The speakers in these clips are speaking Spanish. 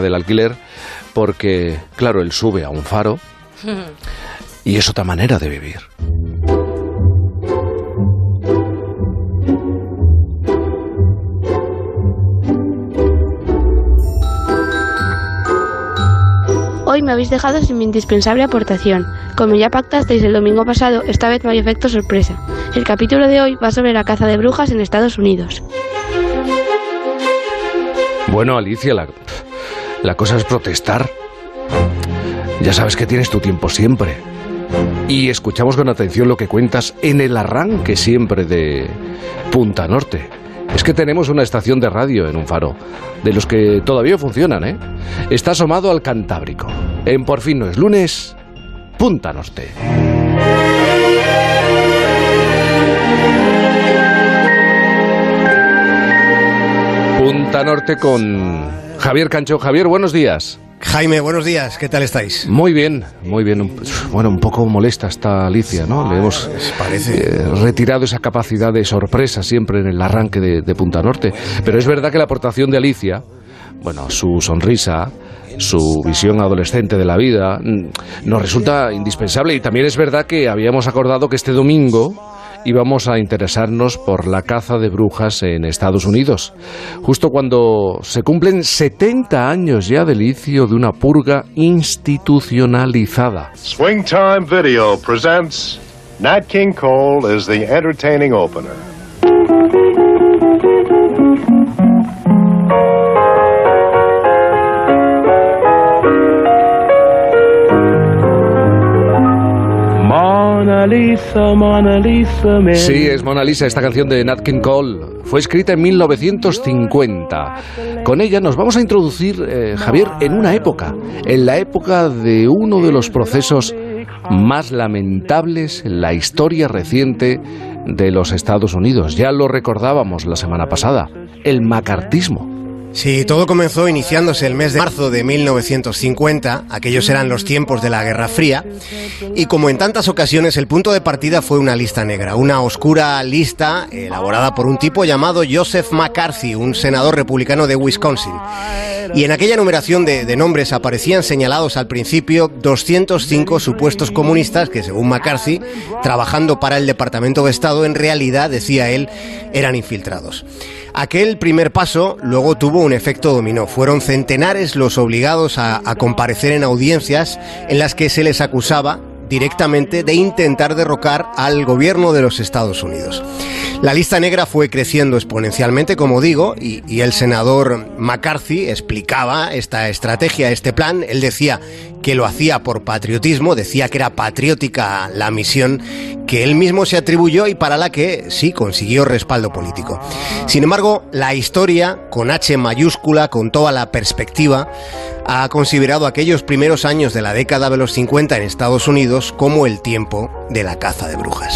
del alquiler porque, claro, él sube a un faro y es otra manera de vivir. Hoy me habéis dejado sin mi indispensable aportación. Como ya pactasteis el domingo pasado, esta vez no hay efecto sorpresa. El capítulo de hoy va sobre la caza de brujas en Estados Unidos. Bueno, Alicia, la, la cosa es protestar. Ya sabes que tienes tu tiempo siempre. Y escuchamos con atención lo que cuentas en el arranque siempre de Punta Norte. Es que tenemos una estación de radio en un faro, de los que todavía funcionan, ¿eh? Está asomado al Cantábrico. En Por fin no es lunes, Punta Norte. Punta Norte con Javier Cancho. Javier, buenos días. Jaime, buenos días, ¿qué tal estáis? Muy bien, muy bien. Bueno, un poco molesta está Alicia, ¿no? Le hemos eh, retirado esa capacidad de sorpresa siempre en el arranque de, de Punta Norte. Pero es verdad que la aportación de Alicia, bueno, su sonrisa, su visión adolescente de la vida, mm, nos resulta indispensable. Y también es verdad que habíamos acordado que este domingo íbamos a interesarnos por la caza de brujas en Estados Unidos, justo cuando se cumplen 70 años ya del inicio de una purga institucionalizada. Swing Time Video presents Nat King Cole is the entertaining opener. Sí, es Mona Lisa, esta canción de Nat King Cole. Fue escrita en 1950. Con ella nos vamos a introducir, eh, Javier, en una época, en la época de uno de los procesos más lamentables en la historia reciente de los Estados Unidos. Ya lo recordábamos la semana pasada, el macartismo. Sí, todo comenzó iniciándose el mes de marzo de 1950, aquellos eran los tiempos de la Guerra Fría, y como en tantas ocasiones el punto de partida fue una lista negra, una oscura lista elaborada por un tipo llamado Joseph McCarthy, un senador republicano de Wisconsin. Y en aquella numeración de, de nombres aparecían señalados al principio 205 supuestos comunistas que, según McCarthy, trabajando para el Departamento de Estado, en realidad, decía él, eran infiltrados. Aquel primer paso luego tuvo un efecto dominó. Fueron centenares los obligados a, comparecer en audiencias en las que se les acusaba directamente de intentar derrocar al gobierno de los Estados Unidos. La lista negra fue creciendo exponencialmente, como digo, y, el senador McCarthy explicaba esta estrategia, este plan. Él decía que lo hacía por patriotismo, decía que era patriótica la misión que él mismo se atribuyó y para la que sí consiguió respaldo político. Sin embargo, la historia, con H mayúscula, con toda la perspectiva, ha considerado aquellos primeros años de la década de los 50 en Estados Unidos como el tiempo de la caza de brujas.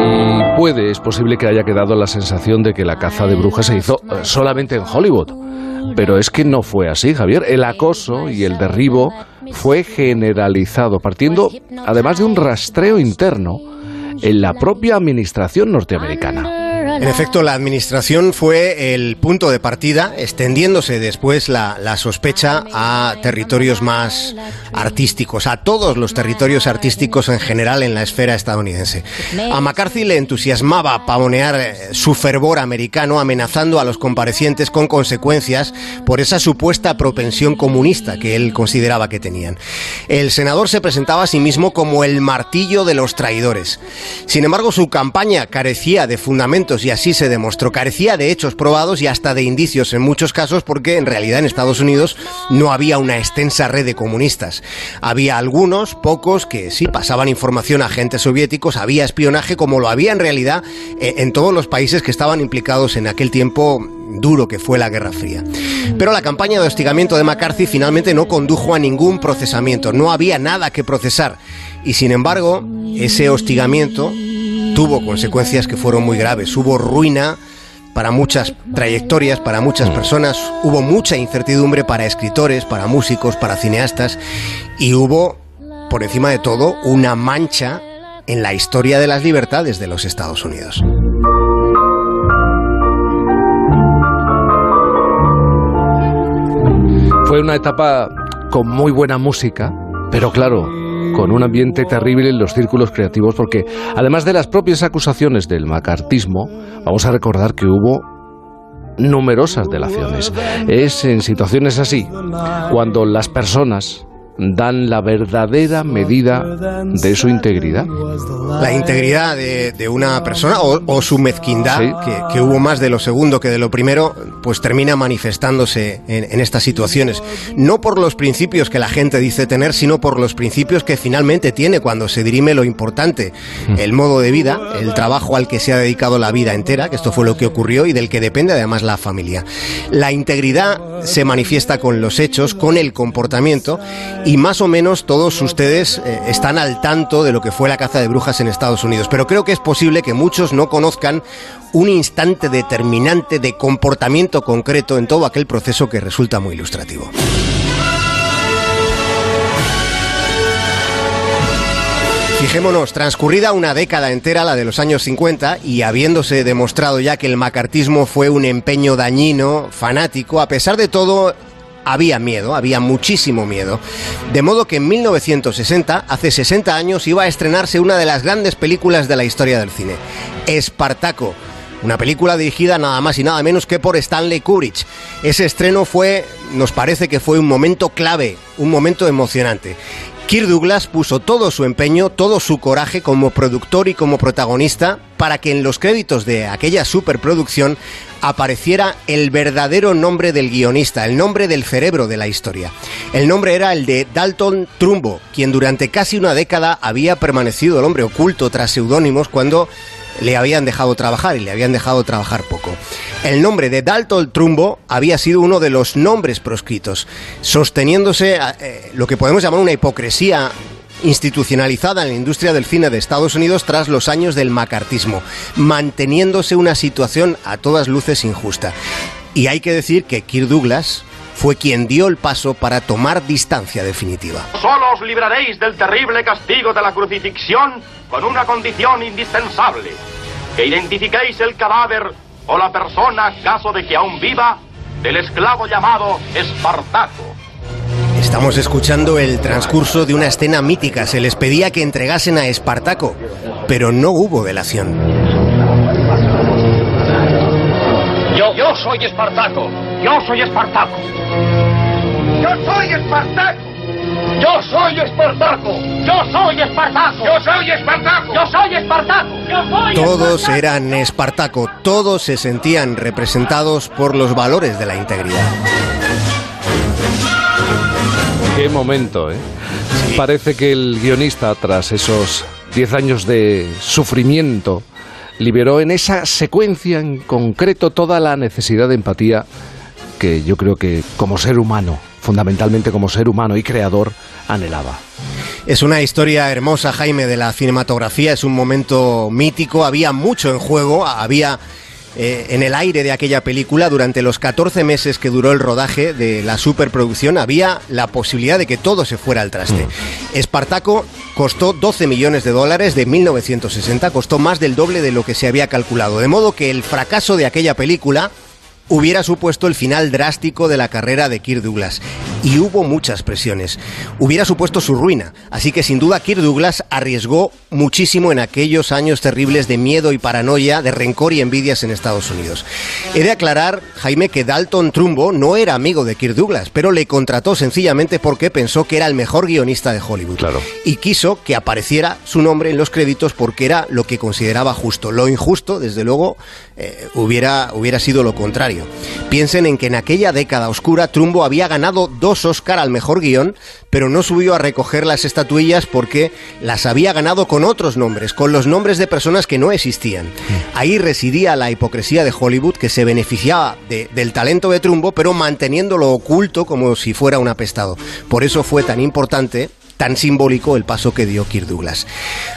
Y puede, es posible que haya quedado la sensación de que la caza de brujas se hizo solamente en Hollywood. Pero es que no fue así, Javier. El acoso y el derribo fue generalizado, partiendo además de un rastreo interno en la propia administración norteamericana. En efecto, la administración fue el punto de partida, extendiéndose después la, la, sospecha a territorios más artísticos, a todos los territorios artísticos en general en la esfera estadounidense. A McCarthy le entusiasmaba pavonear su fervor americano, amenazando a los comparecientes con consecuencias por esa supuesta propensión comunista que él consideraba que tenían. El senador se presentaba a sí mismo como el martillo de los traidores. Sin embargo, su campaña carecía de fundamentos y así se demostró. Carecía de hechos probados y hasta de indicios en muchos casos porque en realidad en Estados Unidos no había una extensa red de comunistas. Había algunos, pocos, que sí pasaban información a agentes soviéticos, había espionaje como lo había en realidad eh, en todos los países que estaban implicados en aquel tiempo duro que fue la Guerra Fría. Pero la campaña de hostigamiento de McCarthy finalmente no condujo a ningún procesamiento, no había nada que procesar. Y sin embargo, ese hostigamiento tuvo consecuencias que fueron muy graves. Hubo ruina para muchas trayectorias, para muchas mm. personas, hubo mucha incertidumbre para escritores, para músicos, para cineastas y hubo, por encima de todo, una mancha en la historia de las libertades de los Estados Unidos. Fue una etapa con muy buena música, pero claro, con un ambiente terrible en los círculos creativos, porque además de las propias acusaciones del macartismo, vamos a recordar que hubo numerosas delaciones. Es en situaciones así, cuando las personas dan la verdadera medida de su integridad. La integridad de, una persona o, su mezquindad, que, hubo más de lo segundo que de lo primero, pues termina manifestándose en, estas situaciones. No por los principios que la gente dice tener, sino por los principios que finalmente tiene cuando se dirime lo importante, hmm. el modo de vida, el trabajo al que se ha dedicado la vida entera, que esto fue lo que ocurrió y del que depende además la familia. La integridad se manifiesta con los hechos, con el comportamiento y más o menos todos ustedes eh, están al tanto de lo que fue la caza de brujas en Estados Unidos, pero creo que es posible que muchos no conozcan un instante determinante de comportamiento concreto en todo aquel proceso que resulta muy ilustrativo. Fijémonos, transcurrida una década entera, la de los años 50, y habiéndose demostrado ya que el macartismo fue un empeño dañino, fanático, a pesar de todo, había miedo, había muchísimo miedo. De modo que en 1960, hace 60 años, iba a estrenarse una de las grandes películas de la historia del cine, Espartaco. Una película dirigida nada más y nada menos que por Stanley Kubrick. Ese estreno fue, nos parece que fue un momento clave, un momento emocionante. Kirk Douglas puso todo su empeño, todo su coraje como productor y como protagonista para que en los créditos de aquella superproducción apareciera el verdadero nombre del guionista, el nombre del cerebro de la historia. El nombre era el de Dalton Trumbo, quien durante casi una década había permanecido el hombre oculto tras seudónimos cuando le habían dejado trabajar y le habían dejado trabajar poco. El nombre de Dalton Trumbo había sido uno de los nombres proscritos, sosteniéndose eh, lo que podemos llamar una hipocresía institucionalizada en la industria del cine de Estados Unidos tras los años del macartismo, manteniéndose una situación a todas luces injusta. Y hay que decir que Kirk Douglas fue quien dio el paso para tomar distancia definitiva. Solo os libraréis del terrible castigo de la crucifixión con una condición indispensable, que identifiquéis el cadáver o la persona, caso de que aún viva, del esclavo llamado Espartaco. Estamos escuchando el transcurso de una escena mítica. Se les pedía que entregasen a Espartaco, pero no hubo delación. Yo, yo soy Espartaco. Yo soy Espartaco. Yo soy Espartaco. Yo soy Espartaco. Yo soy Espartaco. Yo soy Espartaco. Yo soy Espartaco. Todos eran Espartaco. Todos se sentían representados por los valores de la integridad. Qué momento, ¿eh? Parece que el guionista, tras esos 10 años de sufrimiento, liberó en esa secuencia en concreto toda la necesidad de empatía que yo creo que como ser humano, fundamentalmente como ser humano y creador, anhelaba. Es una historia hermosa, Jaime, de la cinematografía, es un momento mítico, había mucho en juego, había eh, en el aire de aquella película, durante los 14 meses que duró el rodaje de la superproducción, había la posibilidad de que todo se fuera al traste. Mm. Espartaco costó 12 millones de dólares de 1960, costó más del doble de lo que se había calculado. De modo que el fracaso de aquella película hubiera supuesto el final drástico de la carrera de Kirk Douglas. Y hubo muchas presiones. Hubiera supuesto su ruina. Así que sin duda Kirk Douglas arriesgó muchísimo en aquellos años terribles de miedo y paranoia, de rencor y envidias en Estados Unidos. He de aclarar, Jaime, que Dalton Trumbo no era amigo de Kirk Douglas, pero le contrató sencillamente porque pensó que era el mejor guionista de Hollywood. Claro. Y quiso que apareciera su nombre en los créditos porque era lo que consideraba justo. Lo injusto, desde luego, eh, hubiera, hubiera sido lo contrario. Piensen en que en aquella década oscura Trumbo había ganado dos Oscar al mejor guion, pero no subió a recoger las estatuillas porque las había ganado con otros nombres, con los nombres de personas que no existían. Ahí residía la hipocresía de Hollywood que se beneficiaba del talento de Trumbo, pero manteniéndolo oculto como si fuera un apestado. Por eso fue tan importante tan simbólico el paso que dio Kirk Douglas.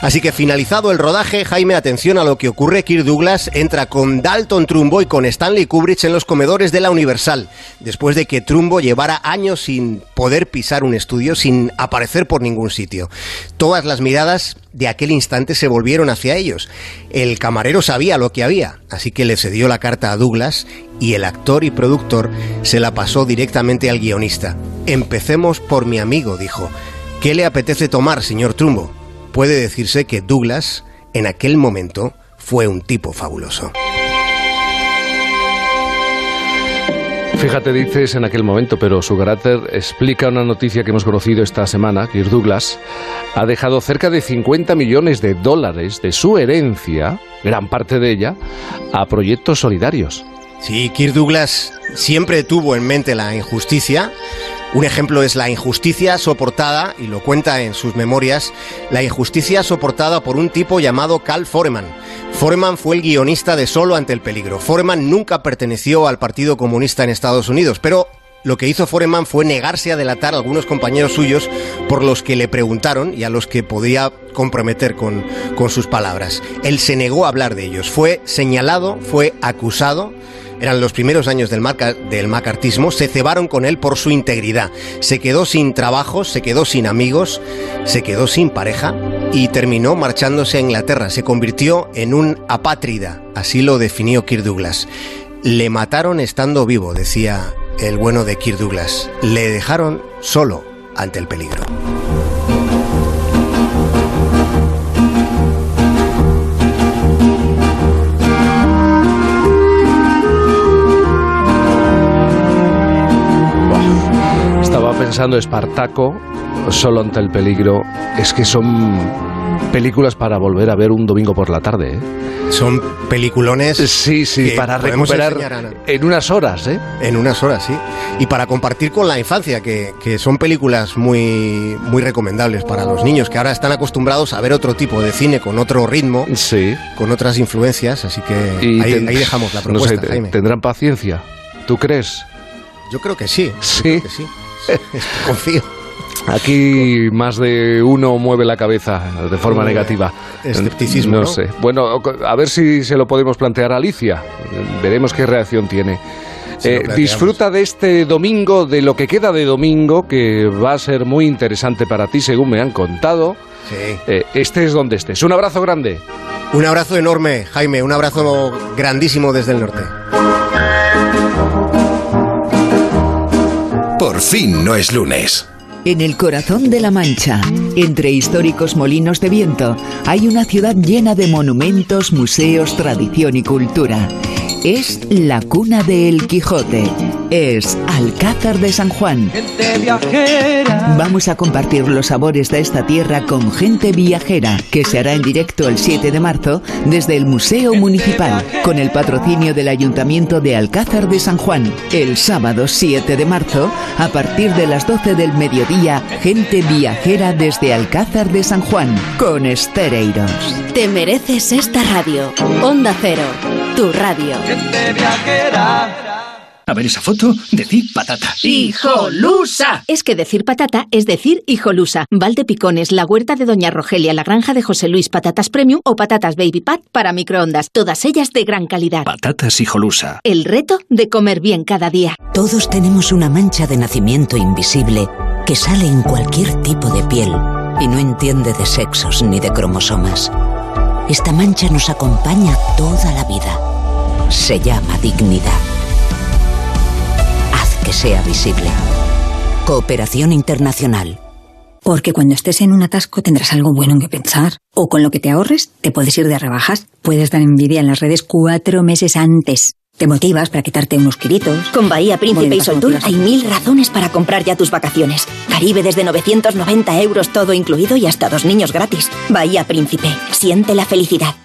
Así que finalizado el rodaje, Jaime, atención a lo que ocurre. Kirk Douglas entra con Dalton Trumbo y con Stanley Kubrick en los comedores de la Universal, después de que Trumbo llevara años sin poder pisar un estudio, sin aparecer por ningún sitio. Todas las miradas de aquel instante se volvieron hacia ellos. El camarero sabía lo que había, así que le cedió la carta a Douglas y el actor y productor se la pasó directamente al guionista. Empecemos por mi amigo, dijo. ¿Qué le apetece tomar, señor Trumbo? Puede decirse que Douglas, en aquel momento, fue un tipo fabuloso. Fíjate, dices en aquel momento, pero su carácter explica una noticia que hemos conocido esta semana. Kirk Douglas ha dejado cerca de 50 millones de dólares de su herencia, gran parte de ella, a proyectos solidarios. Sí, Kirk Douglas siempre tuvo en mente la injusticia un ejemplo es la injusticia soportada, y lo cuenta en sus memorias, la injusticia soportada por un tipo llamado Carl Foreman. Foreman fue el guionista de Solo ante el peligro. Foreman nunca perteneció al Partido Comunista en Estados Unidos, pero lo que hizo Foreman fue negarse a delatar a algunos compañeros suyos por los que le preguntaron y a los que podía comprometer con, con sus palabras. Él se negó a hablar de ellos. Fue señalado, fue acusado eran los primeros años del, del macartismo, se cebaron con él por su integridad. Se quedó sin trabajo, se quedó sin amigos, se quedó sin pareja y terminó marchándose a Inglaterra. Se convirtió en un apátrida, así lo definió Kirk Douglas. Le mataron estando vivo, decía el bueno de Kirk Douglas. Le dejaron solo ante el peligro. Pensando Espartaco, solo ante el peligro, es que son películas para volver a ver un domingo por la tarde. ¿eh? Son peliculones. Sí, sí, para recuperar en unas horas, ¿eh? En unas horas, sí. Y para compartir con la infancia, que, que, son películas muy, muy recomendables para los niños, que ahora están acostumbrados a ver otro tipo de cine con otro ritmo, sí. con otras influencias, así que ahí, dejamos la propuesta, Jaime. ¿Tendrán paciencia? ¿Tú crees? Yo creo que sí. Sí. Que sí. Confío. Aquí más de uno mueve la cabeza de forma negativa. Escepticismo. No, sé. Bueno, a ver si se lo podemos plantear a Alicia. Veremos qué reacción tiene. Eh, disfruta de este domingo, de lo que queda de domingo, que va a ser muy interesante para ti, según me han contado. Sí. Eh, estés donde estés. Un abrazo grande. Un abrazo enorme, Jaime. Un abrazo grandísimo desde el norte. Por fin no es lunes. En el corazón de la Mancha, entre históricos molinos de viento, hay una ciudad llena de monumentos, museos, tradición y cultura. Es la cuna de El Quijote. Es Alcázar de San Juan. Vamos a compartir los sabores de esta tierra con gente viajera, que se hará en directo el 7 de marzo desde el Museo Municipal, con el patrocinio del Ayuntamiento de Alcázar de San Juan. El sábado 7 de marzo, a partir de las 12 del mediodía, gente viajera desde Alcázar de San Juan, con Estereiros. Te mereces esta radio. Onda Cero, tu radio. A ver esa foto, decir patata. ¡Hijolusa! Es que decir patata es decir hijolusa. Valde Picones, la huerta de Doña Rogelia, la granja de José Luis, patatas premium o patatas baby pat para microondas. Todas ellas de gran calidad. Patatas hijolusa. El reto de comer bien cada día. Todos tenemos una mancha de nacimiento invisible que sale en cualquier tipo de piel y no entiende de sexos ni de cromosomas. Esta mancha nos acompaña toda la vida. Se llama dignidad que sea visible. Cooperación Internacional. Porque cuando estés en un atasco tendrás algo bueno en que pensar. O con lo que te ahorres, te puedes ir de rebajas. Puedes dar envidia en las redes cuatro meses antes. Te motivas para quitarte unos kilitos. Con Bahía Príncipe y Sol Tour hay mil razones para comprar ya tus vacaciones. Caribe desde 990 euros todo incluido y hasta dos niños gratis. Bahía Príncipe. Siente la felicidad.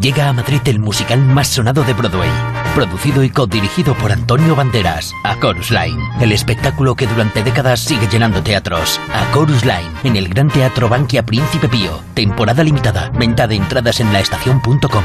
Llega a Madrid el musical más sonado de Broadway, producido y co-dirigido por Antonio Banderas, A Chorus Line, el espectáculo que durante décadas sigue llenando teatros. A Chorus Line, en el Gran Teatro Bankia Príncipe Pío, temporada limitada, venta de entradas en laestacion.com.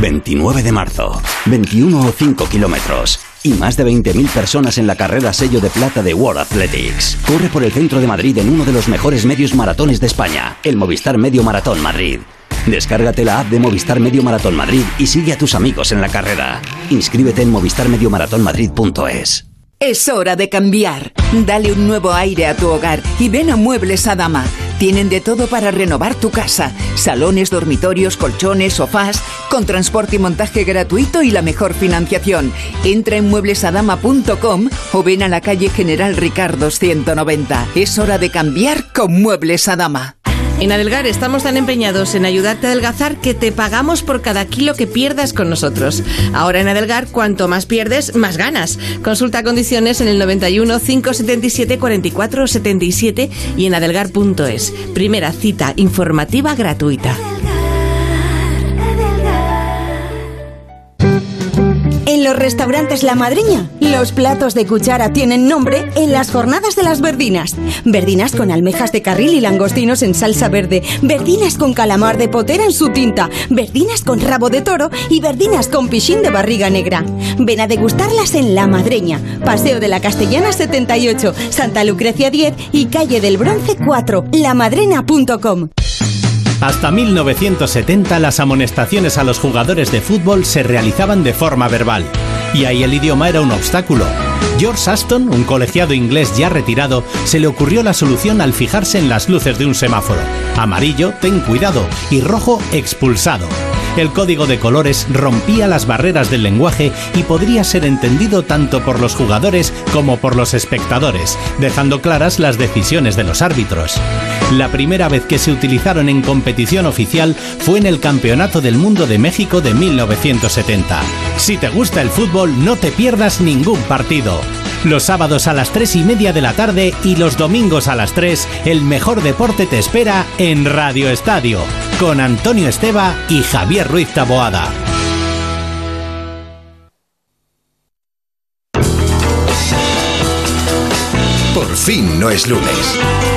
29 de marzo, 21 o 5 kilómetros y más de 20.000 personas en la carrera sello de plata de World Athletics. Corre por el centro de Madrid en uno de los mejores medios maratones de España, el Movistar Medio Maratón Madrid. Descárgate la app de Movistar Medio Maratón Madrid y sigue a tus amigos en la carrera. Inscríbete en movistarmediomaratonmadrid.es. Es hora de cambiar. Dale un nuevo aire a tu hogar y ven a Muebles Adama. Tienen de todo para renovar tu casa. Salones, dormitorios, colchones, sofás, con transporte y montaje gratuito y la mejor financiación. Entra en mueblesadama.com o ven a la calle General Ricardo 190. Es hora de cambiar con Muebles Adama. En Adelgar estamos tan empeñados en ayudarte a adelgazar que te pagamos por cada kilo que pierdas con nosotros. Ahora en Adelgar, cuanto más pierdes, más ganas. Consulta condiciones en el 91 577 44 77 y en adelgar.es. Primera cita informativa gratuita. Los restaurantes La Madriña, los platos de cuchara tienen nombre en las jornadas de las verdinas. Verdinas con almejas de carril y langostinos en salsa verde, verdinas con calamar de potera en su tinta, verdinas con rabo de toro y verdinas con pichín de barriga negra. Ven a degustarlas en La Madreña, Paseo de la Castellana 78, Santa Lucrecia 10 y Calle del Bronce 4, lamadrena.com. Hasta 1970 las amonestaciones a los jugadores de fútbol se realizaban de forma verbal, y ahí el idioma era un obstáculo. George Aston, un colegiado inglés ya retirado, se le ocurrió la solución al fijarse en las luces de un semáforo. Amarillo, ten cuidado, y rojo, expulsado. El código de colores rompía las barreras del lenguaje y podría ser entendido tanto por los jugadores como por los espectadores, dejando claras las decisiones de los árbitros. La primera vez que se utilizaron en competición oficial fue en el Campeonato del Mundo de México de 1970. Si te gusta el fútbol, no te pierdas ningún partido. Los sábados a las 3 y media de la tarde y los domingos a las 3, el mejor deporte te espera en Radio Estadio, con Antonio Esteba y Javier Ruiz Taboada. Por fin no es lunes.